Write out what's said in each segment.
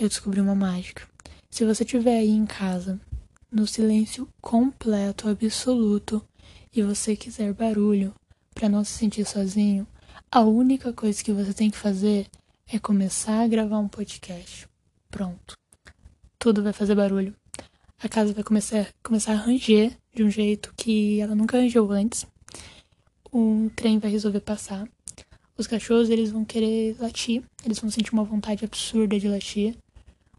eu descobri uma mágica. Se você estiver aí em casa, no silêncio completo, absoluto, e você quiser barulho para não se sentir sozinho, a única coisa que você tem que fazer é começar a gravar um podcast. Pronto. Tudo vai fazer barulho. A casa vai começar, começar a ranger de um jeito que ela nunca rangeu antes. O trem vai resolver passar. Os cachorros, eles vão querer latir. Eles vão sentir uma vontade absurda de latir.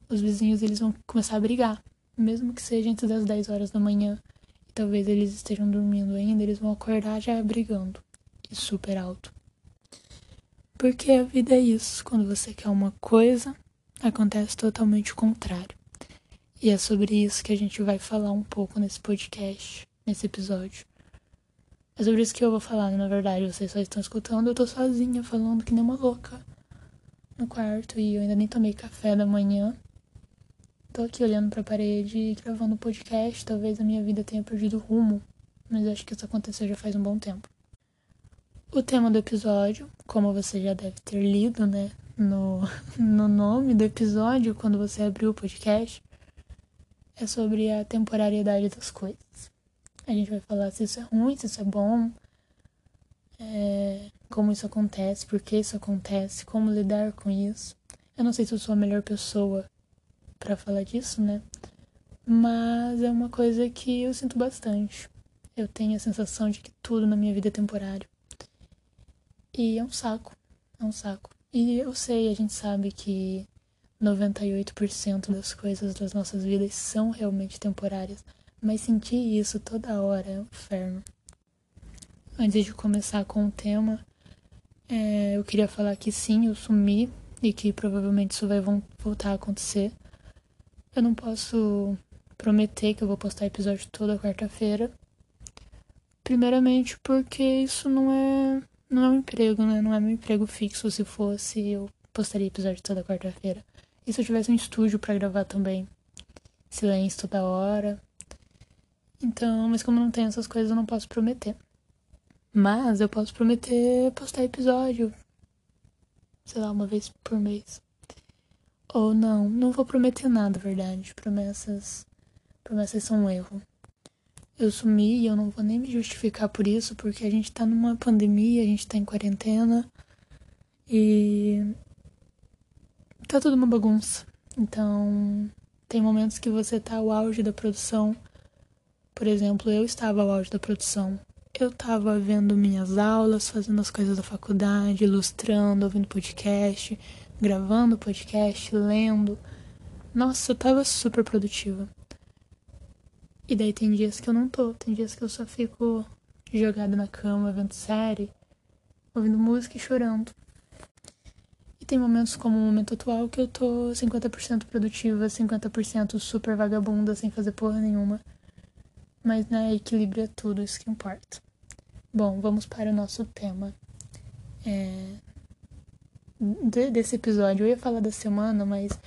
Os vizinhos, eles vão começar a brigar. Mesmo que seja antes das 10 horas da manhã. E talvez eles estejam dormindo ainda, eles vão acordar já brigando. E super alto. Porque a vida é isso. Quando você quer uma coisa, acontece totalmente o contrário. E é sobre isso que a gente vai falar um pouco nesse podcast, nesse episódio. É sobre isso que eu vou falar, na verdade, vocês só estão escutando, eu tô sozinha falando que nem uma louca no quarto e eu ainda nem tomei café da manhã. Tô aqui olhando pra parede e gravando podcast, talvez a minha vida tenha perdido rumo, mas acho que isso aconteceu já faz um bom tempo. O tema do episódio, como você já deve ter lido, né, no, no nome do episódio, quando você abriu o podcast, é sobre a temporariedade das coisas. A gente vai falar se isso é ruim, se isso é bom, é, como isso acontece, por que isso acontece, como lidar com isso. Eu não sei se eu sou a melhor pessoa para falar disso, né? Mas é uma coisa que eu sinto bastante. Eu tenho a sensação de que tudo na minha vida é temporário. E é um saco. É um saco. E eu sei, a gente sabe que 98% das coisas das nossas vidas são realmente temporárias, mas sentir isso toda hora é um inferno. Antes de começar com o tema, é, eu queria falar que sim, eu sumi e que provavelmente isso vai voltar a acontecer. Eu não posso prometer que eu vou postar episódio toda quarta-feira. Primeiramente porque isso não é não é um emprego, né? Não é meu emprego fixo. Se fosse, eu postaria episódio toda quarta-feira. E se eu tivesse um estúdio para gravar também? Silêncio toda hora. Então, mas como não tenho essas coisas, eu não posso prometer. Mas eu posso prometer postar episódio. Sei lá, uma vez por mês. Ou não, não vou prometer nada, verdade. Promessas. Promessas são um erro eu sumi e eu não vou nem me justificar por isso, porque a gente tá numa pandemia, a gente tá em quarentena e tá tudo uma bagunça. Então, tem momentos que você tá ao auge da produção. Por exemplo, eu estava ao auge da produção. Eu tava vendo minhas aulas, fazendo as coisas da faculdade, ilustrando, ouvindo podcast, gravando podcast, lendo. Nossa, eu tava super produtiva. E daí tem dias que eu não tô, tem dias que eu só fico jogada na cama vendo série, ouvindo música e chorando. E tem momentos como o momento atual que eu tô 50% produtiva, 50% super vagabunda, sem fazer porra nenhuma. Mas, né, equilíbrio é tudo, isso que importa. Bom, vamos para o nosso tema. É... De, desse episódio, eu ia falar da semana, mas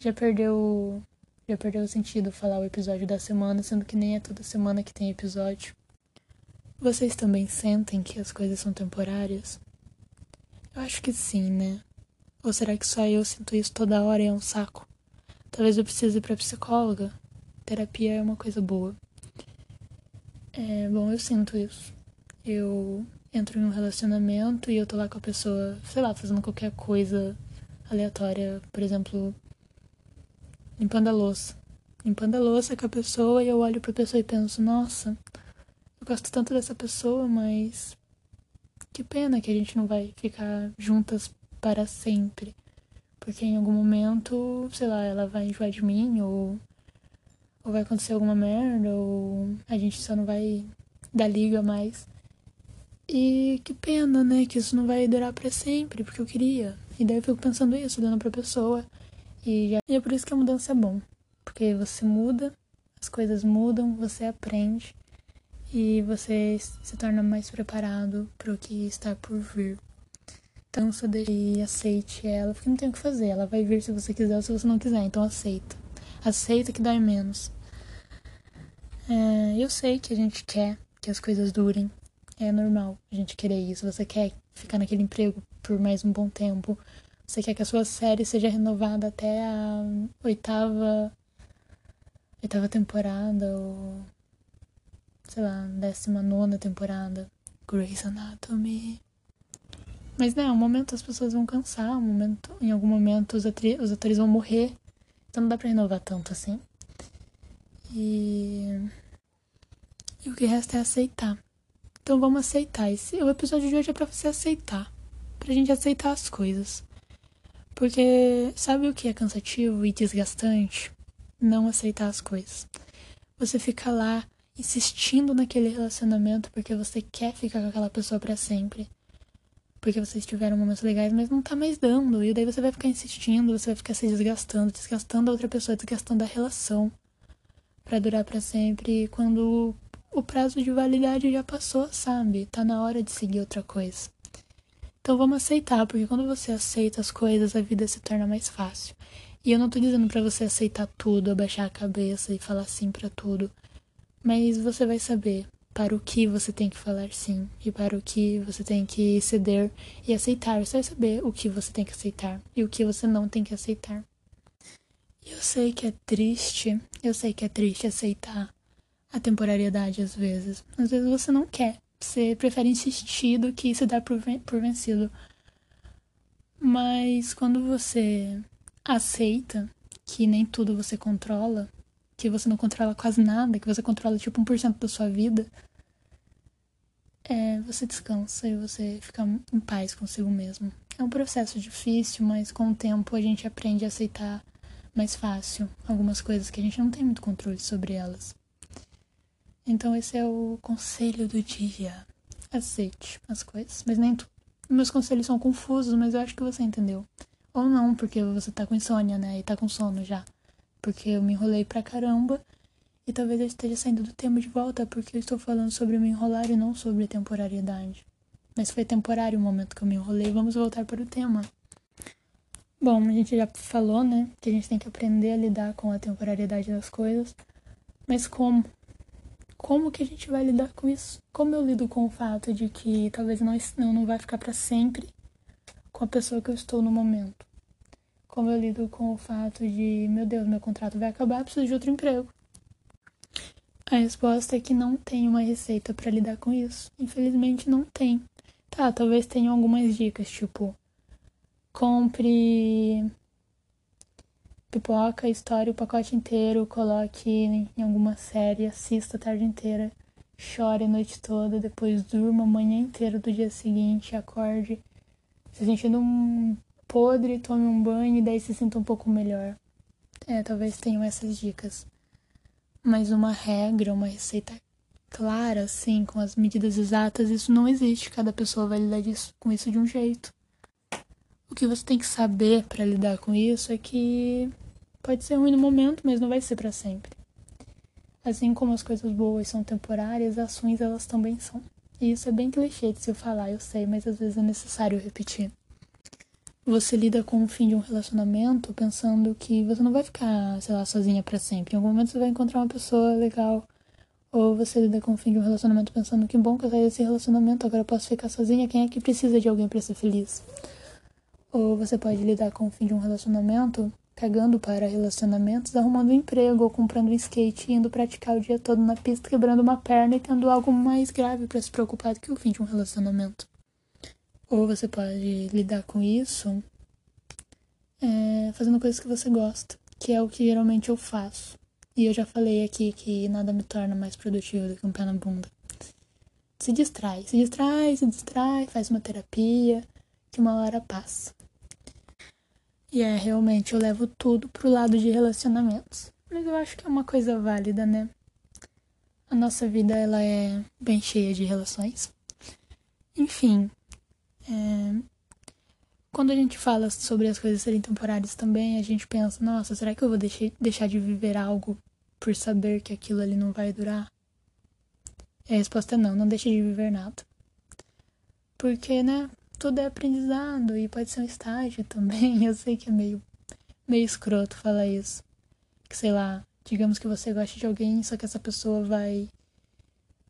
já perdeu já perdeu o sentido falar o episódio da semana, sendo que nem é toda semana que tem episódio. Vocês também sentem que as coisas são temporárias? Eu acho que sim, né? Ou será que só eu sinto isso toda hora e é um saco? Talvez eu precise ir pra psicóloga. Terapia é uma coisa boa. É, bom, eu sinto isso. Eu entro em um relacionamento e eu tô lá com a pessoa, sei lá, fazendo qualquer coisa aleatória, por exemplo, limpando a louça. Limpando a louça com a pessoa e eu olho pra pessoa e penso, nossa, eu gosto tanto dessa pessoa, mas que pena que a gente não vai ficar juntas para sempre. Porque em algum momento, sei lá, ela vai enjoar de mim, ou, ou vai acontecer alguma merda, ou a gente só não vai dar liga mais. E que pena, né, que isso não vai durar para sempre, porque eu queria. E daí eu fico pensando isso, dando pra pessoa. E, já... e é por isso que a mudança é bom. Porque você muda, as coisas mudam, você aprende e você se torna mais preparado para o que está por vir. Então, só deixe e aceite ela, porque não tem o que fazer. Ela vai vir se você quiser ou se você não quiser, então aceita. Aceita que dói menos. É, eu sei que a gente quer que as coisas durem. É normal a gente querer isso. Você quer ficar naquele emprego por mais um bom tempo Você quer que a sua série seja renovada até a oitava oitava temporada ou sei lá, décima nona temporada Grey's Anatomy. Mas né, um momento as pessoas vão cansar, um momento, em algum momento os, atri os atores vão morrer. Então não dá pra renovar tanto assim. E. E o que resta é aceitar. Então vamos aceitar. Esse, o episódio de hoje é pra você aceitar. Pra gente aceitar as coisas. Porque sabe o que é cansativo e desgastante? Não aceitar as coisas. Você fica lá insistindo naquele relacionamento porque você quer ficar com aquela pessoa para sempre porque vocês tiveram momentos legais, mas não tá mais dando. E daí você vai ficar insistindo, você vai ficar se desgastando, desgastando a outra pessoa, desgastando a relação para durar para sempre. Quando o prazo de validade já passou, sabe? Tá na hora de seguir outra coisa. Então vamos aceitar, porque quando você aceita as coisas, a vida se torna mais fácil. E eu não tô dizendo para você aceitar tudo, abaixar a cabeça e falar sim para tudo. Mas você vai saber para o que você tem que falar sim e para o que você tem que ceder e aceitar. Você vai saber o que você tem que aceitar e o que você não tem que aceitar. Eu sei que é triste, eu sei que é triste aceitar a temporariedade às vezes. Às vezes você não quer, você prefere insistir do que se dar por, vencido. Mas quando você aceita que nem tudo você controla, que você não controla quase nada, que você controla tipo 1% da sua vida, é, você descansa e você fica em paz consigo mesmo. É um processo difícil, mas com o tempo a gente aprende a aceitar mais fácil algumas coisas que a gente não tem muito controle sobre elas. Então esse é o conselho do dia. Aceite as coisas, mas nem tudo. Meus conselhos são confusos, mas eu acho que você entendeu. Ou não, porque você tá com insônia, né? E tá com sono já porque eu me enrolei pra caramba. E talvez eu esteja saindo do tema de volta, porque eu estou falando sobre me enrolar e não sobre temporariedade. Mas foi temporário o momento que eu me enrolei. Vamos voltar para o tema. Bom, a gente já falou, né, que a gente tem que aprender a lidar com a temporariedade das coisas. Mas como? Como que a gente vai lidar com isso? Como eu lido com o fato de que talvez não, não vai ficar para sempre com a pessoa que eu estou no momento? Como eu lido com o fato de, meu Deus, meu contrato vai acabar, preciso de outro emprego? A resposta é que não tem uma receita para lidar com isso. Infelizmente não tem. Tá, talvez tenham algumas dicas, tipo, compre pipoca, estoure o pacote inteiro, coloque em alguma série, assista a tarde inteira, chore a noite toda, depois durma a manhã inteira do dia seguinte, acorde se sentindo um podre, tome um banho e daí se sinta um pouco melhor. É, talvez tenham essas dicas. Mas uma regra, uma receita clara, assim, com as medidas exatas, isso não existe. Cada pessoa vai lidar disso, com isso de um jeito. O que você tem que saber para lidar com isso é que pode ser ruim no momento, mas não vai ser para sempre. Assim como as coisas boas são temporárias, as ruins elas também são. E isso é bem clichê de se eu falar, eu sei, mas às vezes é necessário repetir você lida com o fim de um relacionamento pensando que você não vai ficar, sei lá, sozinha para sempre. Em algum momento você vai encontrar uma pessoa legal. Ou você lida com o fim de um relacionamento pensando que bom que eu saí desse relacionamento, agora eu posso ficar sozinha. Quem é que precisa de alguém para ser feliz? Ou você pode lidar com o fim de um relacionamento cagando para relacionamentos, arrumando um emprego ou comprando um skate, indo praticar o dia todo na pista, quebrando uma perna e tendo algo mais grave para se preocupar do que o fim de um relacionamento. Ou você pode lidar com isso é, fazendo coisas que você gosta, que é o que geralmente eu faço. E eu já falei aqui que nada me torna mais produtivo do que um pé na bunda. Se distrai, se distrai, se distrai, faz uma terapia, que uma hora passa. E é, realmente eu levo tudo pro lado de relacionamentos. Mas eu acho que é uma coisa válida, né? A nossa vida ela é bem cheia de relações. Enfim, é... Quando a gente fala sobre as coisas serem temporárias também, a gente pensa, nossa, será que eu vou deixar, de viver algo por saber que aquilo ali não vai durar? E a resposta é não, não deixe de viver nada. Porque, né, tudo é aprendizado e pode ser um estágio também. Eu sei que é meio, meio escroto falar isso. Que sei lá, digamos que você goste de alguém, só que essa pessoa vai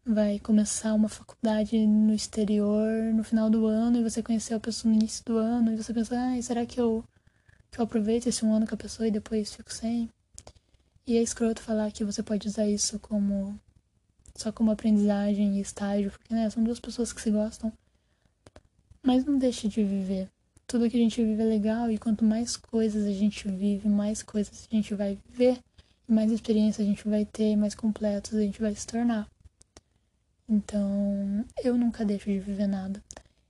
vai começar uma faculdade no exterior no final do ano e você conheceu a pessoa no início do ano e você pensa, ah, será que eu, que eu aproveito esse um ano com a pessoa e depois fico sem? E é escroto falar que você pode usar isso como só como aprendizagem e estágio, porque né, são duas pessoas que se gostam. Mas não deixe de viver. Tudo que a gente vive é legal e quanto mais coisas a gente vive, mais coisas a gente vai viver, mais experiência a gente vai ter, mais completos a gente vai se tornar. Então, eu nunca deixo de viver nada.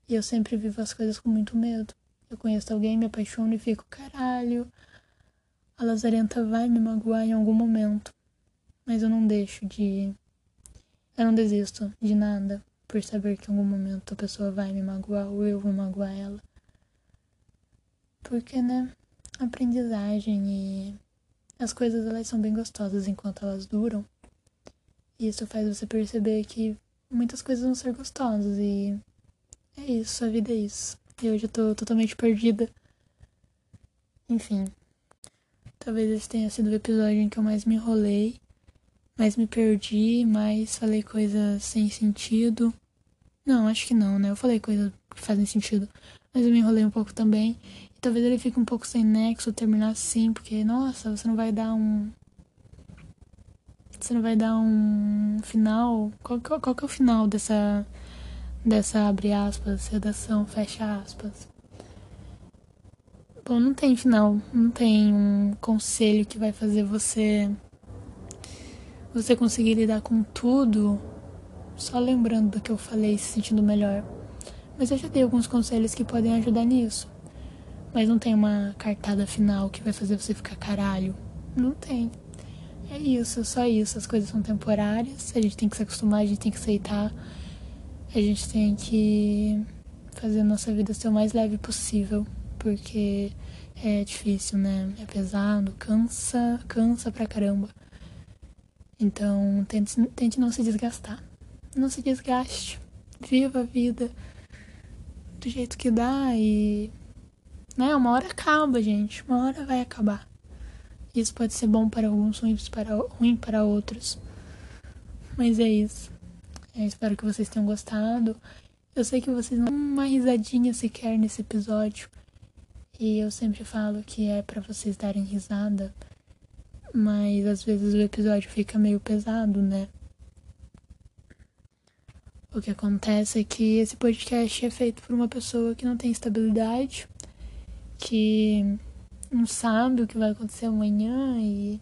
E eu sempre vivo as coisas com muito medo. Eu conheço alguém, me apaixono e fico, caralho, a lazarenta vai me magoar em algum momento. Mas eu não deixo de. Eu não desisto de nada por saber que em algum momento a pessoa vai me magoar ou eu vou magoar ela. Porque, né? Aprendizagem e as coisas elas são bem gostosas enquanto elas duram. E isso faz você perceber que muitas coisas vão ser gostosas e é isso, a vida é isso. E hoje eu tô totalmente perdida. Enfim. Talvez esse tenha sido o episódio em que eu mais me enrolei, mais me perdi, mais falei coisas sem sentido. Não, acho que não, né? Eu falei coisas que fazem sentido, mas eu me enrolei um pouco também. E talvez ele fique um pouco sem nexo terminar assim, porque, nossa, você não vai dar um, você não vai dar um final. Qual, qual, qual que é o final dessa, dessa abre aspas, redação, fecha aspas? Bom, não tem final, não tem um conselho que vai fazer você você conseguir lidar com tudo só lembrando do que eu falei, se sentindo melhor. Mas eu já dei alguns conselhos que podem ajudar nisso. Mas não tem uma cartada final que vai fazer você ficar caralho. Não tem. É isso, só isso. As coisas são temporárias, a gente tem que se acostumar, a gente tem que aceitar. A gente tem que fazer a nossa vida ser o mais leve possível, porque é difícil, né? É pesado, cansa, cansa pra caramba. Então, tente, tente não se desgastar. Não se desgaste. Viva a vida do jeito que dá e. Né? Uma hora acaba, gente. Uma hora vai acabar. Isso pode ser bom para alguns, ruim para, ruim para outros. Mas é isso. Eu espero que vocês tenham gostado. Eu sei que vocês não uma risadinha sequer nesse episódio. E eu sempre falo que é para vocês darem risada. Mas às vezes o episódio fica meio pesado, né? O que acontece é que esse podcast é feito por uma pessoa que não tem estabilidade, que não sabe o que vai acontecer amanhã e.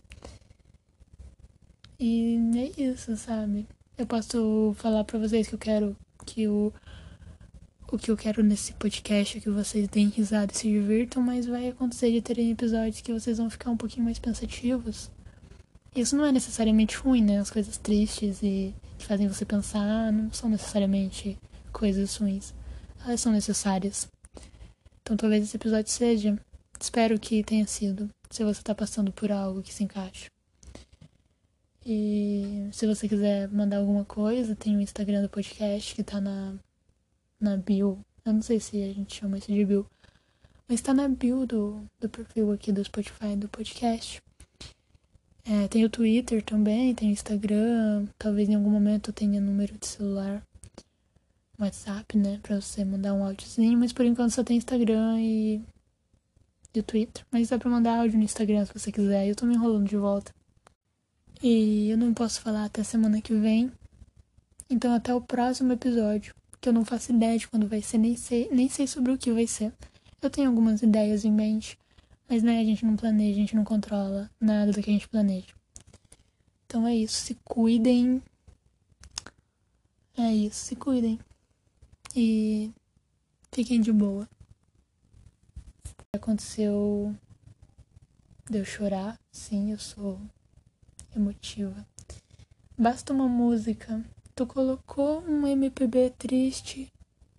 E é isso, sabe? Eu posso falar para vocês que eu quero que o. O que eu quero nesse podcast é que vocês deem risada e se divirtam, mas vai acontecer de terem episódios que vocês vão ficar um pouquinho mais pensativos. Isso não é necessariamente ruim, né? As coisas tristes e que fazem você pensar não são necessariamente coisas ruins. Elas são necessárias. Então talvez esse episódio seja Espero que tenha sido, se você está passando por algo que se encaixe. E se você quiser mandar alguma coisa, tem o Instagram do podcast que tá na, na bio. Eu não sei se a gente chama isso de bio. Mas tá na bio do, do perfil aqui do Spotify do podcast. É, tem o Twitter também, tem o Instagram. Talvez em algum momento tenha número de celular. WhatsApp, né? Pra você mandar um áudiozinho. Mas por enquanto só tem Instagram e do Twitter, mas dá pra mandar áudio no Instagram se você quiser. Eu tô me enrolando de volta. E eu não posso falar até semana que vem. Então até o próximo episódio, que eu não faço ideia de quando vai ser, nem sei, nem sei sobre o que vai ser. Eu tenho algumas ideias em mente, mas né, a gente não planeja, a gente não controla nada do que a gente planeja. Então é isso, se cuidem. É isso, se cuidem. E fiquem de boa. Aconteceu de eu chorar, sim, eu sou emotiva. Basta uma música, tu colocou um MPB triste,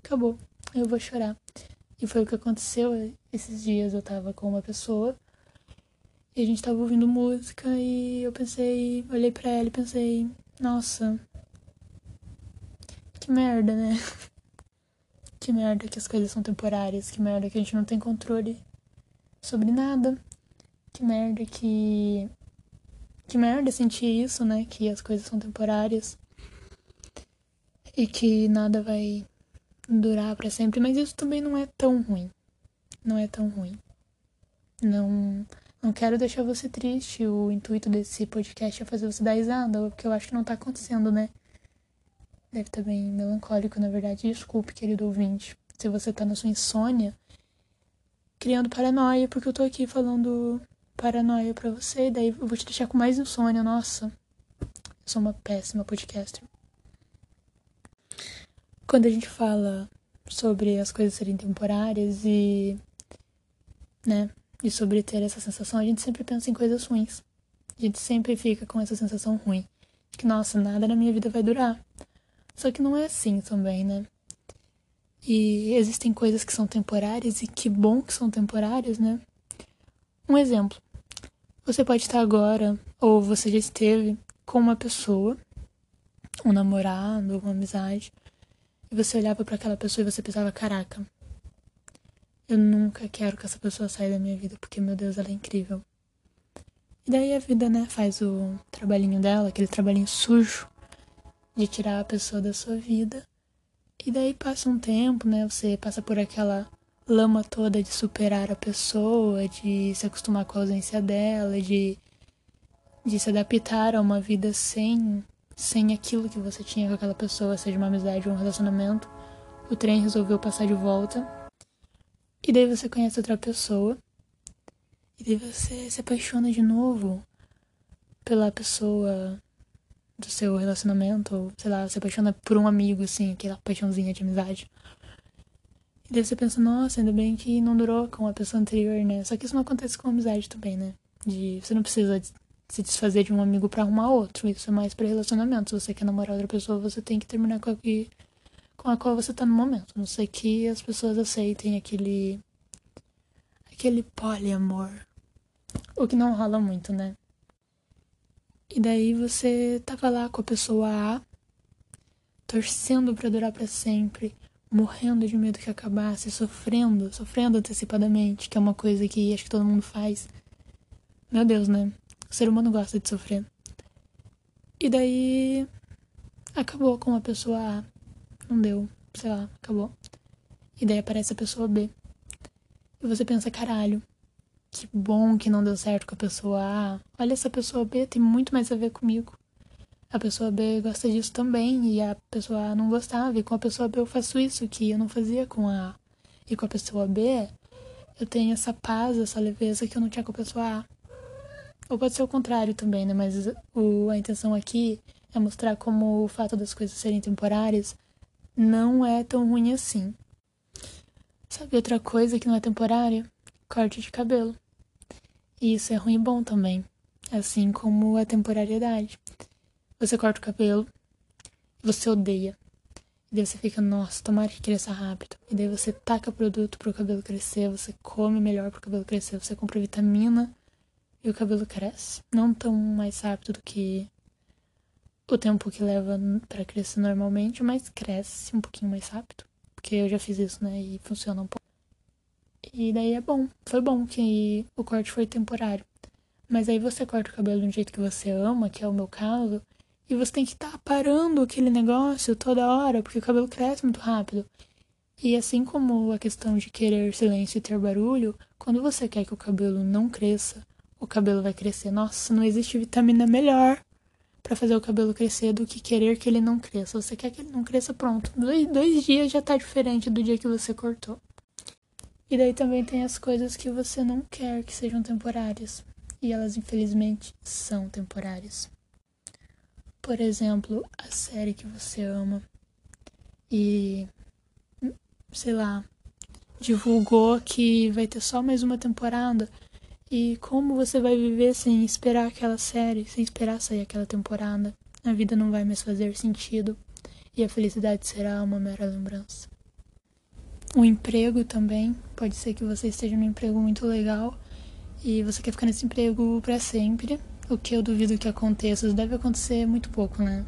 acabou, eu vou chorar. E foi o que aconteceu esses dias. Eu tava com uma pessoa e a gente tava ouvindo música e eu pensei, olhei para ela e pensei, nossa, que merda, né? Que merda que as coisas são temporárias, que merda que a gente não tem controle sobre nada. Que merda que. Que merda sentir isso, né? Que as coisas são temporárias. E que nada vai durar para sempre, mas isso também não é tão ruim. Não é tão ruim. Não não quero deixar você triste. O intuito desse podcast é fazer você dar risada, porque eu acho que não tá acontecendo, né? Deve estar tá bem melancólico, na verdade. Desculpe, querido ouvinte, se você tá na sua insônia, criando paranoia, porque eu tô aqui falando paranoia pra você, daí eu vou te deixar com mais insônia. Nossa, eu sou uma péssima podcaster. Quando a gente fala sobre as coisas serem temporárias e, né, e sobre ter essa sensação, a gente sempre pensa em coisas ruins. A gente sempre fica com essa sensação ruim. Que, nossa, nada na minha vida vai durar. Só que não é assim também, né? E existem coisas que são temporárias e que bom que são temporárias, né? Um exemplo. Você pode estar agora, ou você já esteve, com uma pessoa, um namorado, uma amizade, e você olhava para aquela pessoa e você pensava, caraca, eu nunca quero que essa pessoa saia da minha vida, porque, meu Deus, ela é incrível. E daí a vida, né, faz o trabalhinho dela, aquele trabalhinho sujo de tirar a pessoa da sua vida. E daí passa um tempo, né, você passa por aquela lama toda de superar a pessoa, de se acostumar com a ausência dela, de, de se adaptar a uma vida sem, sem aquilo que você tinha com aquela pessoa, seja uma amizade ou um relacionamento. O trem resolveu passar de volta e daí você conhece outra pessoa. E daí você se apaixona de novo pela pessoa do seu relacionamento, ou sei lá, se apaixona por um amigo, assim, aquela paixãozinha de amizade. E daí você pensa, nossa, ainda bem que não durou com a pessoa anterior, né? Só que isso não acontece com amizade também, né? De você não precisa se desfazer de um amigo para arrumar outro. Isso é mais para relacionamento. Se você quer namorar outra pessoa, você tem que terminar com a que com a qual você tá no momento. Não sei que as pessoas aceitem aquele. aquele poliamor. O que não rola muito, né? E daí você tava lá com a pessoa A, torcendo para durar para sempre, morrendo de medo que acabasse, sofrendo, sofrendo antecipadamente, que é uma coisa que acho que todo mundo faz. Meu Deus, né? O ser humano gosta de sofrer. E daí acabou com a pessoa A não deu, sei lá, acabou. E daí aparece a pessoa B. E você pensa, caralho, que bom que não deu certo com a pessoa A. Olha, essa pessoa B tem muito mais a ver comigo. A pessoa B gosta disso também e a pessoa A não gostava. E com a pessoa B eu faço isso que eu não fazia com a A. E com a pessoa B eu tenho essa paz, essa leveza que eu não tinha com a pessoa A. Ou pode ser o contrário também, né? Mas o, a intenção aqui é mostrar como o fato das coisas serem temporárias não é tão ruim assim. Sabe outra coisa que não é temporária? Corte de cabelo. E isso é ruim e bom também, assim como a temporariedade. Você corta o cabelo, você odeia. E daí você fica, nossa, tomara que cresça rápido. E daí você taca produto pro cabelo crescer, você come melhor pro cabelo crescer, você compra vitamina e o cabelo cresce. Não tão mais rápido do que o tempo que leva para crescer normalmente, mas cresce um pouquinho mais rápido. Porque eu já fiz isso, né? E funciona um pouco. E daí é bom. Foi bom que o corte foi temporário. Mas aí você corta o cabelo um jeito que você ama, que é o meu caso, e você tem que estar tá parando aquele negócio toda hora, porque o cabelo cresce muito rápido. E assim como a questão de querer silêncio e ter barulho, quando você quer que o cabelo não cresça, o cabelo vai crescer. Nossa, não existe vitamina melhor para fazer o cabelo crescer do que querer que ele não cresça. Você quer que ele não cresça, pronto. Dois, dois dias já tá diferente do dia que você cortou. E daí também tem as coisas que você não quer que sejam temporárias. E elas, infelizmente, são temporárias. Por exemplo, a série que você ama e, sei lá, divulgou que vai ter só mais uma temporada e como você vai viver sem esperar aquela série, sem esperar sair aquela temporada? A vida não vai mais fazer sentido e a felicidade será uma mera lembrança. O emprego também, pode ser que você esteja num emprego muito legal e você quer ficar nesse emprego para sempre, o que eu duvido que aconteça, isso deve acontecer muito pouco, né?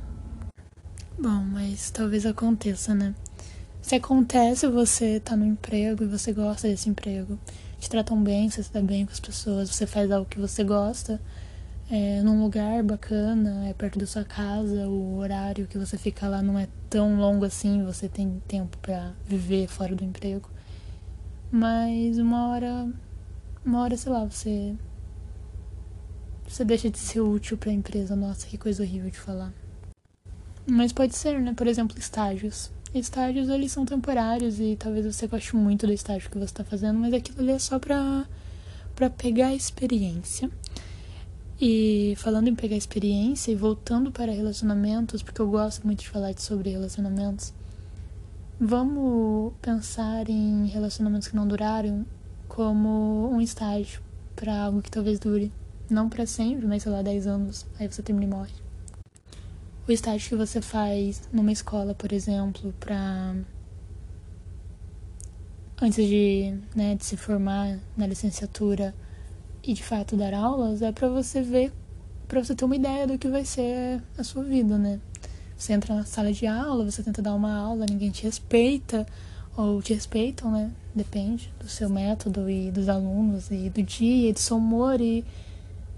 Bom, mas talvez aconteça, né? Se acontece, você tá no emprego e você gosta desse emprego te tratam bem, você está bem com as pessoas, você faz algo que você gosta, é, num lugar bacana, é perto da sua casa, o horário que você fica lá não é tão longo assim, você tem tempo para viver fora do emprego. Mas uma hora, uma hora, sei lá, você você deixa de ser útil para a empresa. Nossa, que coisa horrível de falar. Mas pode ser, né? Por exemplo, estágios. Estágios, eles são temporários e talvez você goste muito do estágio que você está fazendo, mas aquilo ali é só para para pegar experiência. E falando em pegar experiência e voltando para relacionamentos, porque eu gosto muito de falar sobre relacionamentos, vamos pensar em relacionamentos que não duraram como um estágio para algo que talvez dure não para sempre, mas sei lá, 10 anos, aí você termina e morre. O estágio que você faz numa escola, por exemplo, para antes de, né, de se formar na licenciatura e de fato dar aulas, é para você ver, para você ter uma ideia do que vai ser a sua vida, né? Você entra na sala de aula, você tenta dar uma aula, ninguém te respeita, ou te respeitam, né? Depende do seu método e dos alunos e do dia e do seu humor e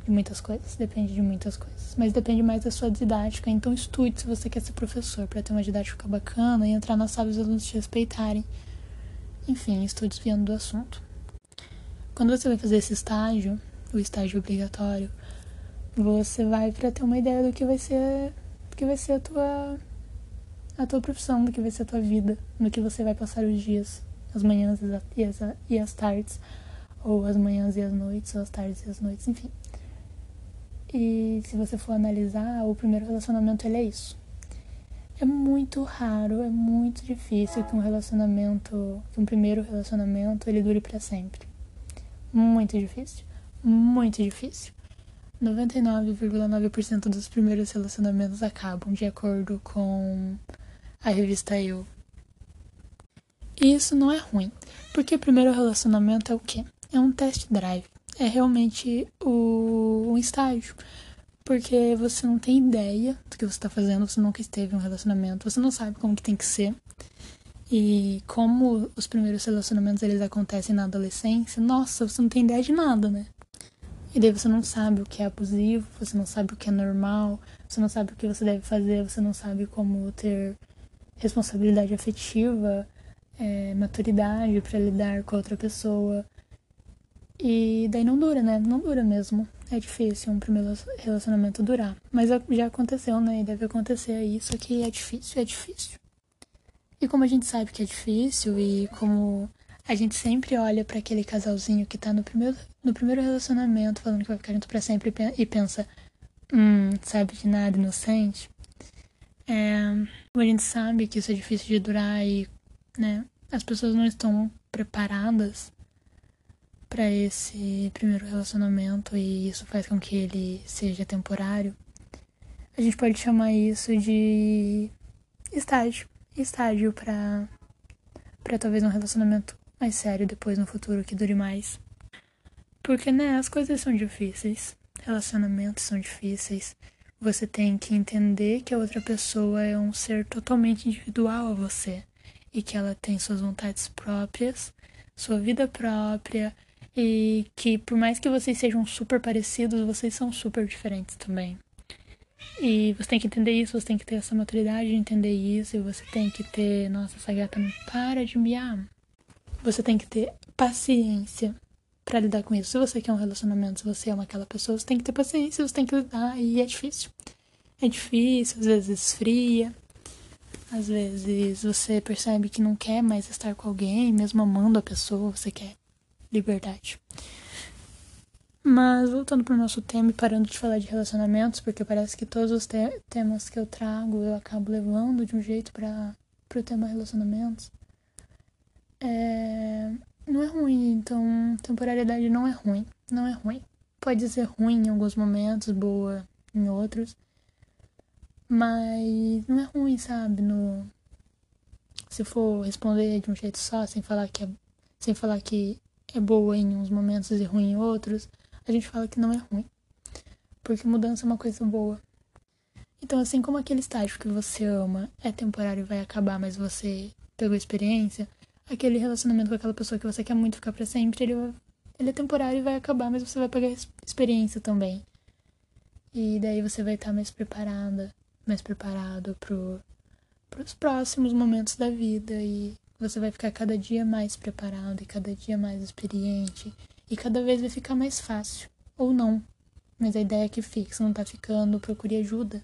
de muitas coisas, depende de muitas coisas, mas depende mais da sua didática. Então estude se você quer ser professor para ter uma didática bacana e entrar na sala e os alunos te respeitarem. Enfim, estou desviando do assunto. Quando você vai fazer esse estágio, o estágio obrigatório, você vai para ter uma ideia do que vai ser, do que vai ser a tua a tua profissão, do que vai ser a tua vida, no que você vai passar os dias, as manhãs e as, e as tardes, ou as manhãs e as noites, ou as tardes e as noites, enfim. E se você for analisar, o primeiro relacionamento ele é isso. É muito raro, é muito difícil que um relacionamento, que um primeiro relacionamento, ele dure para sempre. Muito difícil, muito difícil. 99,9% dos primeiros relacionamentos acabam, de acordo com a revista Eu. E isso não é ruim, porque primeiro relacionamento é o quê? É um test drive é realmente o, um estágio. Porque você não tem ideia do que você está fazendo, você nunca esteve em um relacionamento, você não sabe como que tem que ser. E como os primeiros relacionamentos eles acontecem na adolescência, nossa, você não tem ideia de nada, né? E daí você não sabe o que é abusivo, você não sabe o que é normal, você não sabe o que você deve fazer, você não sabe como ter responsabilidade afetiva, é, maturidade para lidar com a outra pessoa. E daí não dura, né? Não dura mesmo. É difícil um primeiro relacionamento durar. Mas já aconteceu, né? E deve acontecer aí. Só que é difícil, é difícil. E como a gente sabe que é difícil e como a gente sempre olha para aquele casalzinho que tá no primeiro, no primeiro relacionamento falando que vai ficar junto pra sempre e pensa, hum, sabe de nada, inocente. É, a gente sabe que isso é difícil de durar e, né, as pessoas não estão preparadas para esse primeiro relacionamento e isso faz com que ele seja temporário, a gente pode chamar isso de estágio. Estágio para para talvez um relacionamento mais sério depois no futuro que dure mais. Porque, né, as coisas são difíceis. Relacionamentos são difíceis. Você tem que entender que a outra pessoa é um ser totalmente individual a você e que ela tem suas vontades próprias, sua vida própria, e que por mais que vocês sejam super parecidos, vocês são super diferentes também. E você tem que entender isso, você tem que ter essa maturidade de entender isso, e você tem que ter, nossa, essa gata não para de miar. Você tem que ter paciência para lidar com isso. Se você quer um relacionamento, se você ama aquela pessoa, você tem que ter paciência, você tem que lidar, e é difícil. É difícil, às vezes esfria, às vezes você percebe que não quer mais estar com alguém, mesmo amando a pessoa, você quer liberdade. Mas voltando para o nosso tema e parando de falar de relacionamentos, porque parece que todos os te temas que eu trago eu acabo levando de um jeito para o tema relacionamentos. É... Não é ruim, então temporalidade não é ruim. Não é ruim. Pode ser ruim em alguns momentos, boa em outros. Mas não é ruim, sabe? No... Se for responder de um jeito só, sem falar que é... sem falar que é boa em uns momentos e ruim em outros, a gente fala que não é ruim. Porque mudança é uma coisa boa. Então, assim como aquele estágio que você ama é temporário e vai acabar, mas você pegou experiência, aquele relacionamento com aquela pessoa que você quer muito ficar para sempre, ele, ele é temporário e vai acabar, mas você vai pegar experiência também. E daí você vai estar mais preparada, mais preparado pro, pros próximos momentos da vida e você vai ficar cada dia mais preparado e cada dia mais experiente e cada vez vai ficar mais fácil. Ou não. Mas a ideia é que fique, se não tá ficando, procure ajuda.